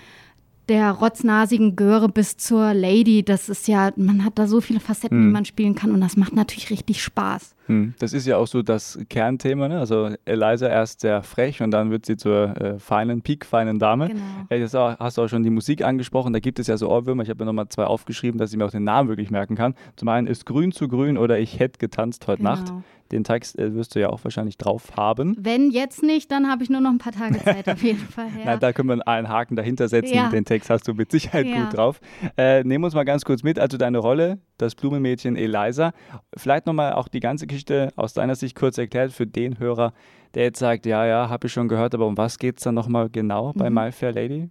[SPEAKER 3] der rotznasigen Göre bis zur Lady, das ist ja, man hat da so viele Facetten, hm. die man spielen kann und das macht natürlich richtig Spaß.
[SPEAKER 2] Hm. Das ist ja auch so das Kernthema, ne? Also Eliza erst sehr frech und dann wird sie zur äh, feinen, peak-feinen Dame. Genau. Äh, jetzt hast du auch schon die Musik angesprochen, da gibt es ja so Ohrwürmer, ich habe mir nochmal zwei aufgeschrieben, dass ich mir auch den Namen wirklich merken kann. Zum einen ist Grün zu Grün oder Ich hätte getanzt heute genau. Nacht. Den Text äh, wirst du ja auch wahrscheinlich drauf haben.
[SPEAKER 3] Wenn jetzt nicht, dann habe ich nur noch ein paar Tage Zeit auf jeden Fall. Ja.
[SPEAKER 2] Na, da können wir einen Haken dahinter setzen. Ja. Den Text hast du mit Sicherheit ja. gut drauf. Äh, nehmen uns mal ganz kurz mit. Also deine Rolle, das Blumenmädchen Eliza. Vielleicht nochmal auch die ganze Geschichte aus deiner Sicht kurz erklärt für den Hörer, der jetzt sagt, ja, ja, habe ich schon gehört, aber um was geht es dann nochmal genau mhm. bei My Fair Lady?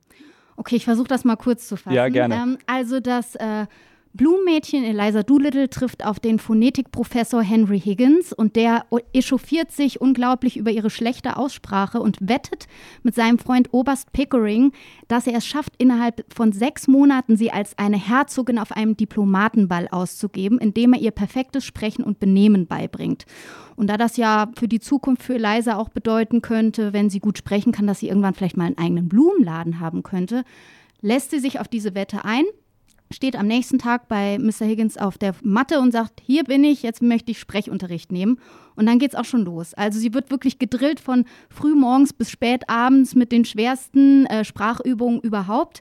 [SPEAKER 3] Okay, ich versuche das mal kurz zu fassen.
[SPEAKER 2] Ja, gerne.
[SPEAKER 3] Ähm, also das äh, Blumenmädchen Eliza Doolittle trifft auf den Phonetikprofessor Henry Higgins und der echauffiert sich unglaublich über ihre schlechte Aussprache und wettet mit seinem Freund Oberst Pickering, dass er es schafft, innerhalb von sechs Monaten sie als eine Herzogin auf einem Diplomatenball auszugeben, indem er ihr perfektes Sprechen und Benehmen beibringt. Und da das ja für die Zukunft für Eliza auch bedeuten könnte, wenn sie gut sprechen kann, dass sie irgendwann vielleicht mal einen eigenen Blumenladen haben könnte, lässt sie sich auf diese Wette ein steht am nächsten Tag bei Mr. Higgins auf der Matte und sagt, hier bin ich, jetzt möchte ich Sprechunterricht nehmen. Und dann geht es auch schon los. Also sie wird wirklich gedrillt von frühmorgens bis spät abends mit den schwersten äh, Sprachübungen überhaupt.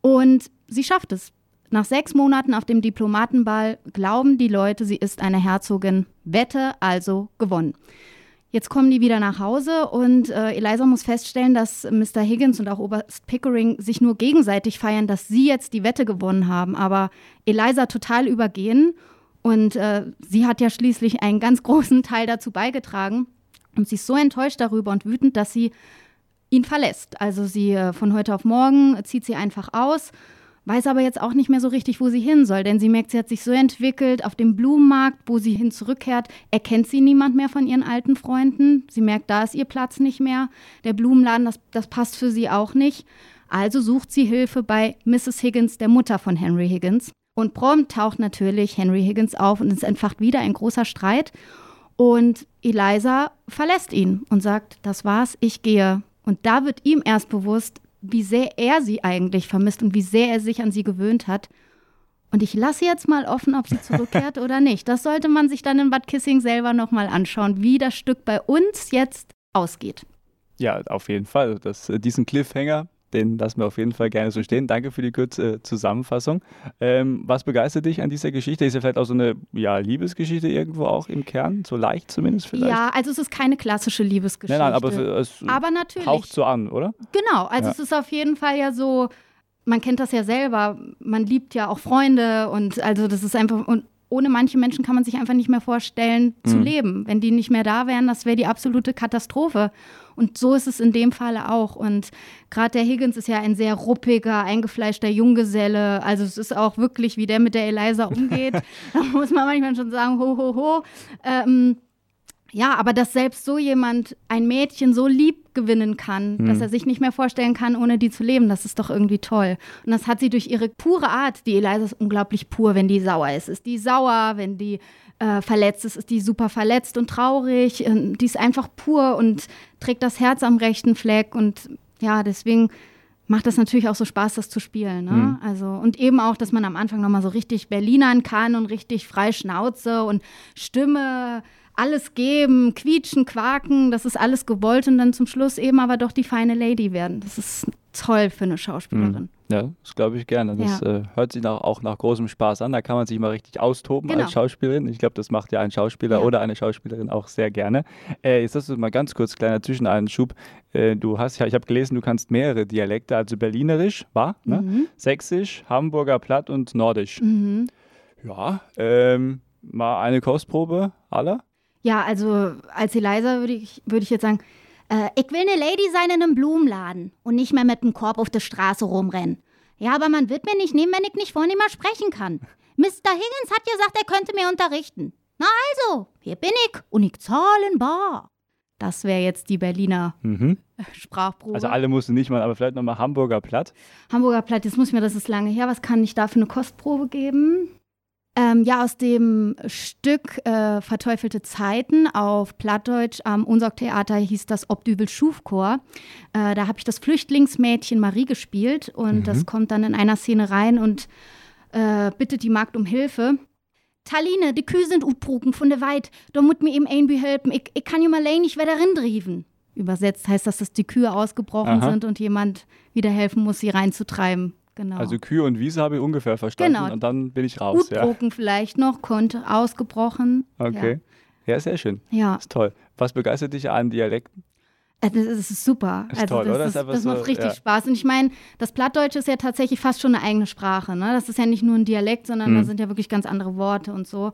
[SPEAKER 3] Und sie schafft es. Nach sechs Monaten auf dem Diplomatenball glauben die Leute, sie ist eine Herzogin. Wette also gewonnen. Jetzt kommen die wieder nach Hause und äh, Eliza muss feststellen, dass Mr. Higgins und auch Oberst Pickering sich nur gegenseitig feiern, dass sie jetzt die Wette gewonnen haben, aber Eliza total übergehen. Und äh, sie hat ja schließlich einen ganz großen Teil dazu beigetragen. Und sie ist so enttäuscht darüber und wütend, dass sie ihn verlässt. Also sie äh, von heute auf morgen zieht sie einfach aus weiß aber jetzt auch nicht mehr so richtig, wo sie hin soll, denn sie merkt, sie hat sich so entwickelt auf dem Blumenmarkt, wo sie hin zurückkehrt, erkennt sie niemand mehr von ihren alten Freunden. Sie merkt, da ist ihr Platz nicht mehr. Der Blumenladen, das, das passt für sie auch nicht. Also sucht sie Hilfe bei Mrs. Higgins, der Mutter von Henry Higgins. Und prompt taucht natürlich Henry Higgins auf und es entfacht wieder ein großer Streit. Und Eliza verlässt ihn und sagt, das war's, ich gehe. Und da wird ihm erst bewusst, wie sehr er sie eigentlich vermisst und wie sehr er sich an sie gewöhnt hat. Und ich lasse jetzt mal offen, ob sie zurückkehrt oder nicht. Das sollte man sich dann in Bad Kissing selber nochmal anschauen, wie das Stück bei uns jetzt ausgeht.
[SPEAKER 2] Ja, auf jeden Fall. Das, äh, diesen Cliffhanger den lassen wir auf jeden Fall gerne so stehen. Danke für die kurze Zusammenfassung. Ähm, was begeistert dich an dieser Geschichte? Ist ja vielleicht auch so eine ja, Liebesgeschichte irgendwo auch im Kern, so leicht zumindest vielleicht?
[SPEAKER 3] Ja, also es ist keine klassische Liebesgeschichte.
[SPEAKER 2] Nein, nein, aber es
[SPEAKER 3] aber natürlich.
[SPEAKER 2] haucht so an, oder?
[SPEAKER 3] Genau, also ja. es ist auf jeden Fall ja so, man kennt das ja selber, man liebt ja auch Freunde und also das ist einfach, und ohne manche Menschen kann man sich einfach nicht mehr vorstellen zu mhm. leben. Wenn die nicht mehr da wären, das wäre die absolute Katastrophe. Und so ist es in dem Falle auch. Und gerade der Higgins ist ja ein sehr ruppiger, eingefleischter Junggeselle. Also es ist auch wirklich, wie der mit der Eliza umgeht. da muss man manchmal schon sagen, ho, ho, ho. Ähm, Ja, aber dass selbst so jemand ein Mädchen so lieb gewinnen kann, mhm. dass er sich nicht mehr vorstellen kann, ohne die zu leben, das ist doch irgendwie toll. Und das hat sie durch ihre pure Art, die Eliza ist unglaublich pur, wenn die sauer ist. Ist die sauer, wenn die äh, verletzt ist, ist die super verletzt und traurig. Äh, die ist einfach pur und trägt das Herz am rechten Fleck. Und ja, deswegen macht das natürlich auch so Spaß, das zu spielen. Ne? Mhm. Also, und eben auch, dass man am Anfang nochmal so richtig Berlinern kann und richtig frei Schnauze und Stimme alles geben, quietschen, quaken, das ist alles gewollt und dann zum Schluss eben aber doch die feine Lady werden. Das ist toll für eine Schauspielerin.
[SPEAKER 2] Mhm. Ja, das glaube ich gerne. Das ja. äh, hört sich nach, auch nach großem Spaß an. Da kann man sich mal richtig austoben genau. als Schauspielerin. Ich glaube, das macht ja ein Schauspieler ja. oder eine Schauspielerin auch sehr gerne. Äh, jetzt hast du mal ganz kurz, kleiner Zwischeneinschub. Äh, du hast ja, ich habe gelesen, du kannst mehrere Dialekte, also Berlinerisch, war, ne? Mhm. Sächsisch, Hamburger Platt und Nordisch. Mhm. Ja, ähm, mal eine Kostprobe aller?
[SPEAKER 3] Ja, also als Eliza würde ich, würd ich jetzt sagen, äh, ich will eine Lady sein in einem Blumenladen und nicht mehr mit einem Korb auf der Straße rumrennen. Ja, aber man wird mir nicht nehmen, wenn ich nicht vornehmer sprechen kann. Mr. Higgins hat gesagt, er könnte mir unterrichten. Na also, hier bin ich und ich zahle in bar. Das wäre jetzt die Berliner mhm. Sprachprobe.
[SPEAKER 2] Also alle mussten nicht mal, aber vielleicht nochmal Hamburger Platt.
[SPEAKER 3] Hamburger Platt, jetzt muss ich mir, das ist lange her, was kann ich da für eine Kostprobe geben? Ähm, ja, aus dem Stück äh, Verteufelte Zeiten auf Plattdeutsch am Unsorg-Theater hieß das Obdübel Schufchor. Äh, da habe ich das Flüchtlingsmädchen Marie gespielt und mhm. das kommt dann in einer Szene rein und äh, bittet die Magd um Hilfe. Taline, die Kühe sind utbruken von der Weit, da muss mir eben ein helfen. Ich, ich kann ja mal nicht wieder darin driven. Übersetzt heißt das, dass die Kühe ausgebrochen Aha. sind und jemand wieder helfen muss, sie reinzutreiben. Genau.
[SPEAKER 2] Also Kühe und Wiese habe ich ungefähr verstanden genau. und dann bin ich raus.
[SPEAKER 3] Utbroken ja. vielleicht noch, konnte ausgebrochen.
[SPEAKER 2] Okay. Ja. ja, sehr schön.
[SPEAKER 3] Ja.
[SPEAKER 2] ist toll. Was begeistert dich an Dialekten?
[SPEAKER 3] Äh, das ist super.
[SPEAKER 2] Ist also toll,
[SPEAKER 3] das,
[SPEAKER 2] oder?
[SPEAKER 3] Ist, das macht so, richtig ja. Spaß. Und ich meine, das Plattdeutsche ist ja tatsächlich fast schon eine eigene Sprache. Ne? Das ist ja nicht nur ein Dialekt, sondern mhm. da sind ja wirklich ganz andere Worte und so.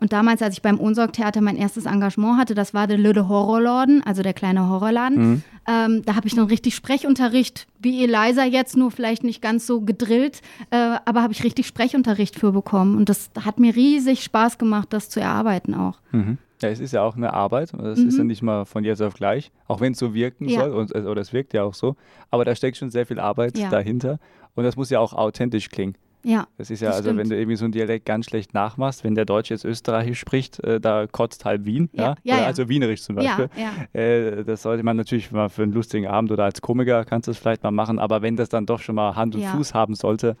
[SPEAKER 3] Und damals, als ich beim Unsorg-Theater mein erstes Engagement hatte, das war der Lüde Horrorladen, also der kleine Horrorladen. Mhm. Ähm, da habe ich dann richtig Sprechunterricht, wie Eliza jetzt, nur vielleicht nicht ganz so gedrillt, äh, aber habe ich richtig Sprechunterricht für bekommen. Und das hat mir riesig Spaß gemacht, das zu erarbeiten auch.
[SPEAKER 2] Mhm. Ja, es ist ja auch eine Arbeit. Das mhm. ist ja nicht mal von jetzt auf gleich, auch wenn es so wirken ja. soll. Und, oder es wirkt ja auch so. Aber da steckt schon sehr viel Arbeit ja. dahinter. Und das muss ja auch authentisch klingen.
[SPEAKER 3] Ja.
[SPEAKER 2] Das ist ja, das also stimmt. wenn du irgendwie so einen Dialekt ganz schlecht nachmachst, wenn der Deutsche jetzt Österreichisch spricht, äh, da kotzt halb Wien. Ja. ja? ja also Wienerisch zum Beispiel. Ja, äh, das sollte man natürlich mal für einen lustigen Abend oder als Komiker kannst du es vielleicht mal machen, aber wenn das dann doch schon mal Hand und Fuß haben sollte,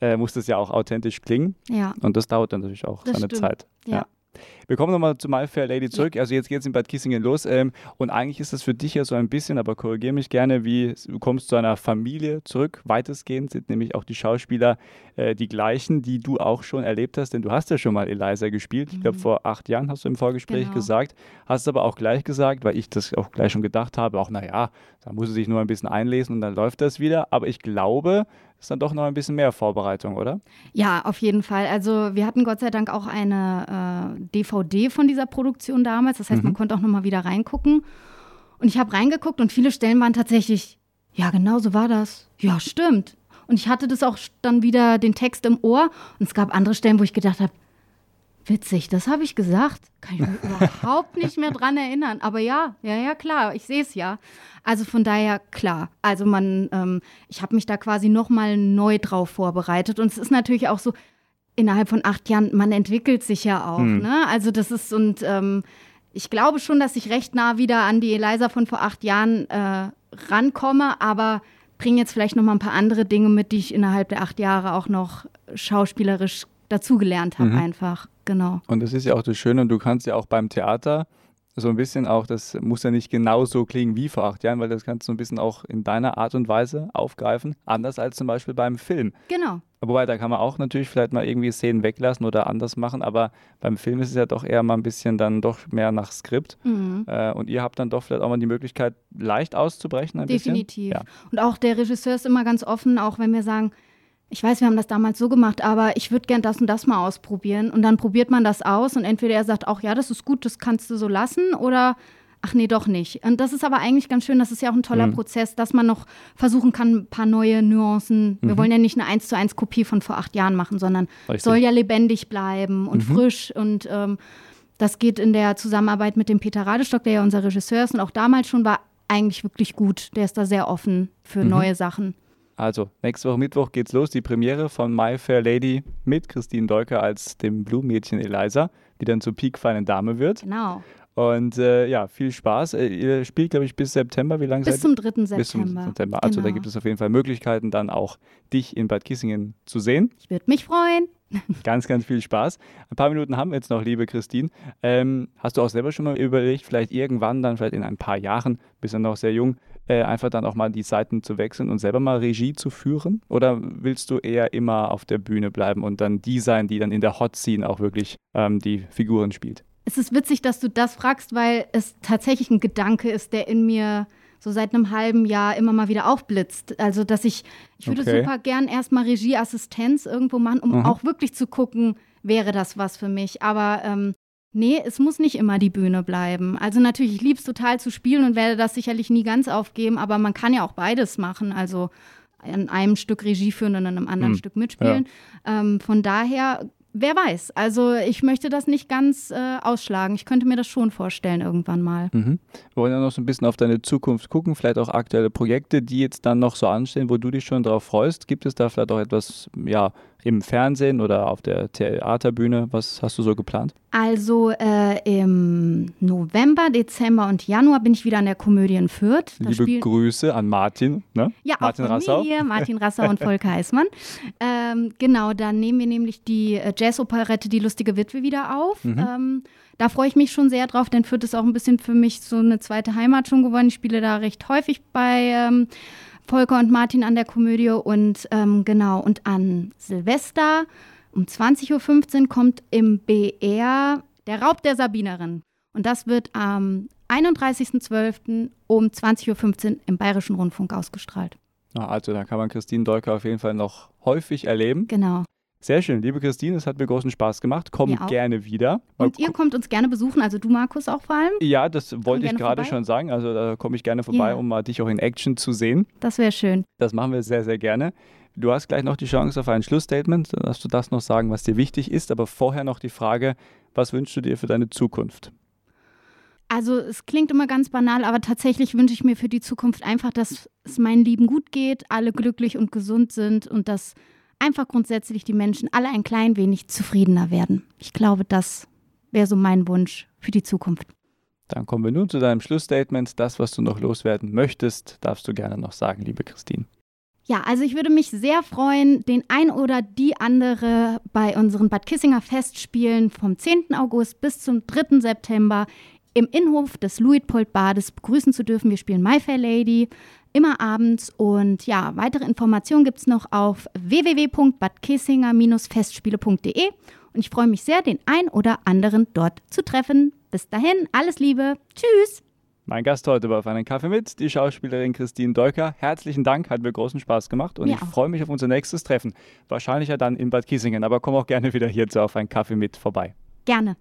[SPEAKER 2] äh, muss das ja auch authentisch klingen.
[SPEAKER 3] Ja.
[SPEAKER 2] Und das dauert dann natürlich auch das seine
[SPEAKER 3] stimmt.
[SPEAKER 2] Zeit.
[SPEAKER 3] ja.
[SPEAKER 2] Wir kommen nochmal zu My Fair Lady zurück. Also jetzt geht es in Bad Kissingen los. Ähm, und eigentlich ist das für dich ja so ein bisschen, aber korrigiere mich gerne, wie du kommst zu einer Familie zurück. Weitestgehend sind nämlich auch die Schauspieler äh, die gleichen, die du auch schon erlebt hast. Denn du hast ja schon mal Eliza gespielt. Ich glaube, mhm. vor acht Jahren hast du im Vorgespräch genau. gesagt. Hast aber auch gleich gesagt, weil ich das auch gleich schon gedacht habe, auch naja, da muss sie sich nur ein bisschen einlesen und dann läuft das wieder. Aber ich glaube, ist dann doch noch ein bisschen mehr Vorbereitung, oder?
[SPEAKER 3] Ja, auf jeden Fall. Also wir hatten Gott sei Dank auch eine äh, DVD von dieser Produktion damals. Das heißt, mhm. man konnte auch noch mal wieder reingucken. Und ich habe reingeguckt und viele Stellen waren tatsächlich, ja, genau so war das. Ja, stimmt. Und ich hatte das auch dann wieder den Text im Ohr. Und es gab andere Stellen, wo ich gedacht habe, Witzig, das habe ich gesagt. Kann ich mich überhaupt nicht mehr dran erinnern. Aber ja, ja, ja, klar, ich sehe es ja. Also von daher klar. Also man, ähm, ich habe mich da quasi nochmal neu drauf vorbereitet. Und es ist natürlich auch so, innerhalb von acht Jahren, man entwickelt sich ja auch. Hm. Ne? Also das ist, und ähm, ich glaube schon, dass ich recht nah wieder an die Eliza von vor acht Jahren äh, rankomme, aber bringe jetzt vielleicht noch mal ein paar andere Dinge mit, die ich innerhalb der acht Jahre auch noch schauspielerisch dazugelernt habe, mhm. einfach. Genau.
[SPEAKER 2] Und das ist ja auch das Schöne, und du kannst ja auch beim Theater so ein bisschen auch, das muss ja nicht genau so klingen wie vor acht Jahren, weil das kannst du ein bisschen auch in deiner Art und Weise aufgreifen, anders als zum Beispiel beim Film.
[SPEAKER 3] Genau.
[SPEAKER 2] Wobei, da kann man auch natürlich vielleicht mal irgendwie Szenen weglassen oder anders machen, aber beim Film ist es ja doch eher mal ein bisschen dann doch mehr nach Skript. Mhm. Äh, und ihr habt dann doch vielleicht auch mal die Möglichkeit, leicht auszubrechen ein
[SPEAKER 3] Definitiv.
[SPEAKER 2] bisschen.
[SPEAKER 3] Definitiv. Ja. Und auch der Regisseur ist immer ganz offen, auch wenn wir sagen, ich weiß, wir haben das damals so gemacht, aber ich würde gern das und das mal ausprobieren. Und dann probiert man das aus und entweder er sagt auch, ja, das ist gut, das kannst du so lassen oder ach nee, doch nicht. Und das ist aber eigentlich ganz schön, das ist ja auch ein toller mhm. Prozess, dass man noch versuchen kann, ein paar neue Nuancen. Wir mhm. wollen ja nicht eine 1 zu 1 Kopie von vor acht Jahren machen, sondern Richtig. soll ja lebendig bleiben und mhm. frisch und ähm, das geht in der Zusammenarbeit mit dem Peter Radestock, der ja unser Regisseur ist und auch damals schon war, eigentlich wirklich gut. Der ist da sehr offen für mhm. neue Sachen.
[SPEAKER 2] Also, nächste Woche Mittwoch geht's los, die Premiere von My Fair Lady mit Christine Dolker als dem Blue-Mädchen Eliza, die dann zur peak-feinen Dame wird.
[SPEAKER 3] Genau.
[SPEAKER 2] Und äh, ja, viel Spaß. Äh, ihr spielt, glaube ich, bis September. Wie lange
[SPEAKER 3] Bis zum 3. September.
[SPEAKER 2] Bis zum September. Also genau. da gibt es auf jeden Fall Möglichkeiten, dann auch dich in Bad Kissingen zu sehen.
[SPEAKER 3] Ich würde mich freuen.
[SPEAKER 2] ganz, ganz viel Spaß. Ein paar Minuten haben wir jetzt noch, liebe Christine. Ähm, hast du auch selber schon mal überlegt, vielleicht irgendwann dann, vielleicht in ein paar Jahren, bist du noch sehr jung, äh, einfach dann auch mal die Seiten zu wechseln und selber mal Regie zu führen? Oder willst du eher immer auf der Bühne bleiben und dann die sein, die dann in der Hot Scene auch wirklich ähm, die Figuren spielt?
[SPEAKER 3] Es ist witzig, dass du das fragst, weil es tatsächlich ein Gedanke ist, der in mir so seit einem halben Jahr immer mal wieder aufblitzt. Also, dass ich, ich würde okay. super gern erstmal Regieassistenz irgendwo machen, um mhm. auch wirklich zu gucken, wäre das was für mich. Aber ähm, nee, es muss nicht immer die Bühne bleiben. Also natürlich, ich liebe es total zu spielen und werde das sicherlich nie ganz aufgeben, aber man kann ja auch beides machen. Also in einem Stück Regie führen und in einem anderen mhm. Stück mitspielen. Ja. Ähm, von daher Wer weiß. Also ich möchte das nicht ganz äh, ausschlagen. Ich könnte mir das schon vorstellen irgendwann mal.
[SPEAKER 2] Mhm. Wir wollen ja noch so ein bisschen auf deine Zukunft gucken, vielleicht auch aktuelle Projekte, die jetzt dann noch so anstehen, wo du dich schon drauf freust. Gibt es da vielleicht auch etwas, ja, im Fernsehen oder auf der Theaterbühne? Was hast du so geplant?
[SPEAKER 3] Also äh, im November, Dezember und Januar bin ich wieder an der Komödie in Fürth.
[SPEAKER 2] Da Liebe Grüße an Martin, ne?
[SPEAKER 3] Ja,
[SPEAKER 2] Martin
[SPEAKER 3] auch Rassau. Mir, Martin Rassau und Volker Heißmann. Ähm, genau, dann nehmen wir nämlich die äh, Jazz-Operette Die lustige Witwe wieder auf. Mhm. Ähm, da freue ich mich schon sehr drauf, denn Fürth ist auch ein bisschen für mich so eine zweite Heimat schon geworden. Ich spiele da recht häufig bei ähm, Volker und Martin an der Komödie und ähm, genau, und an Silvester um 20.15 Uhr kommt im BR Der Raub der Sabinerin. Und das wird am 31.12. um 20.15 Uhr im Bayerischen Rundfunk ausgestrahlt.
[SPEAKER 2] Also da kann man Christine Dolker auf jeden Fall noch häufig erleben.
[SPEAKER 3] Genau.
[SPEAKER 2] Sehr schön, liebe Christine, es hat mir großen Spaß gemacht. Komm gerne wieder.
[SPEAKER 3] Und ihr kommt uns gerne besuchen, also du, Markus, auch vor allem?
[SPEAKER 2] Ja, das wollte ich gerade schon sagen. Also da komme ich gerne vorbei, ja. um mal dich auch in Action zu sehen.
[SPEAKER 3] Das wäre schön.
[SPEAKER 2] Das machen wir sehr, sehr gerne. Du hast gleich noch die Chance auf ein Schlussstatement. Darfst du das noch sagen, was dir wichtig ist. Aber vorher noch die Frage, was wünschst du dir für deine Zukunft?
[SPEAKER 3] Also es klingt immer ganz banal, aber tatsächlich wünsche ich mir für die Zukunft einfach, dass es meinen Lieben gut geht, alle glücklich und gesund sind und dass einfach grundsätzlich die Menschen alle ein klein wenig zufriedener werden. Ich glaube, das wäre so mein Wunsch für die Zukunft.
[SPEAKER 2] Dann kommen wir nun zu deinem Schlussstatement. Das, was du noch loswerden möchtest, darfst du gerne noch sagen, liebe Christine.
[SPEAKER 3] Ja, also ich würde mich sehr freuen, den ein oder die andere bei unseren Bad Kissinger Festspielen vom 10. August bis zum 3. September im Innenhof des Luitpold-Bades begrüßen zu dürfen. Wir spielen My Fair Lady immer abends. Und ja, weitere Informationen gibt es noch auf www.badkissinger-festspiele.de. Und ich freue mich sehr, den ein oder anderen dort zu treffen. Bis dahin, alles Liebe. Tschüss.
[SPEAKER 2] Mein Gast heute war auf einen Kaffee mit, die Schauspielerin Christine Dolker. Herzlichen Dank, hat mir großen Spaß gemacht und mir ich freue mich auf unser nächstes Treffen. Wahrscheinlich ja dann in Bad Kissingen, aber komm auch gerne wieder hierzu auf einen Kaffee mit vorbei.
[SPEAKER 3] Gerne.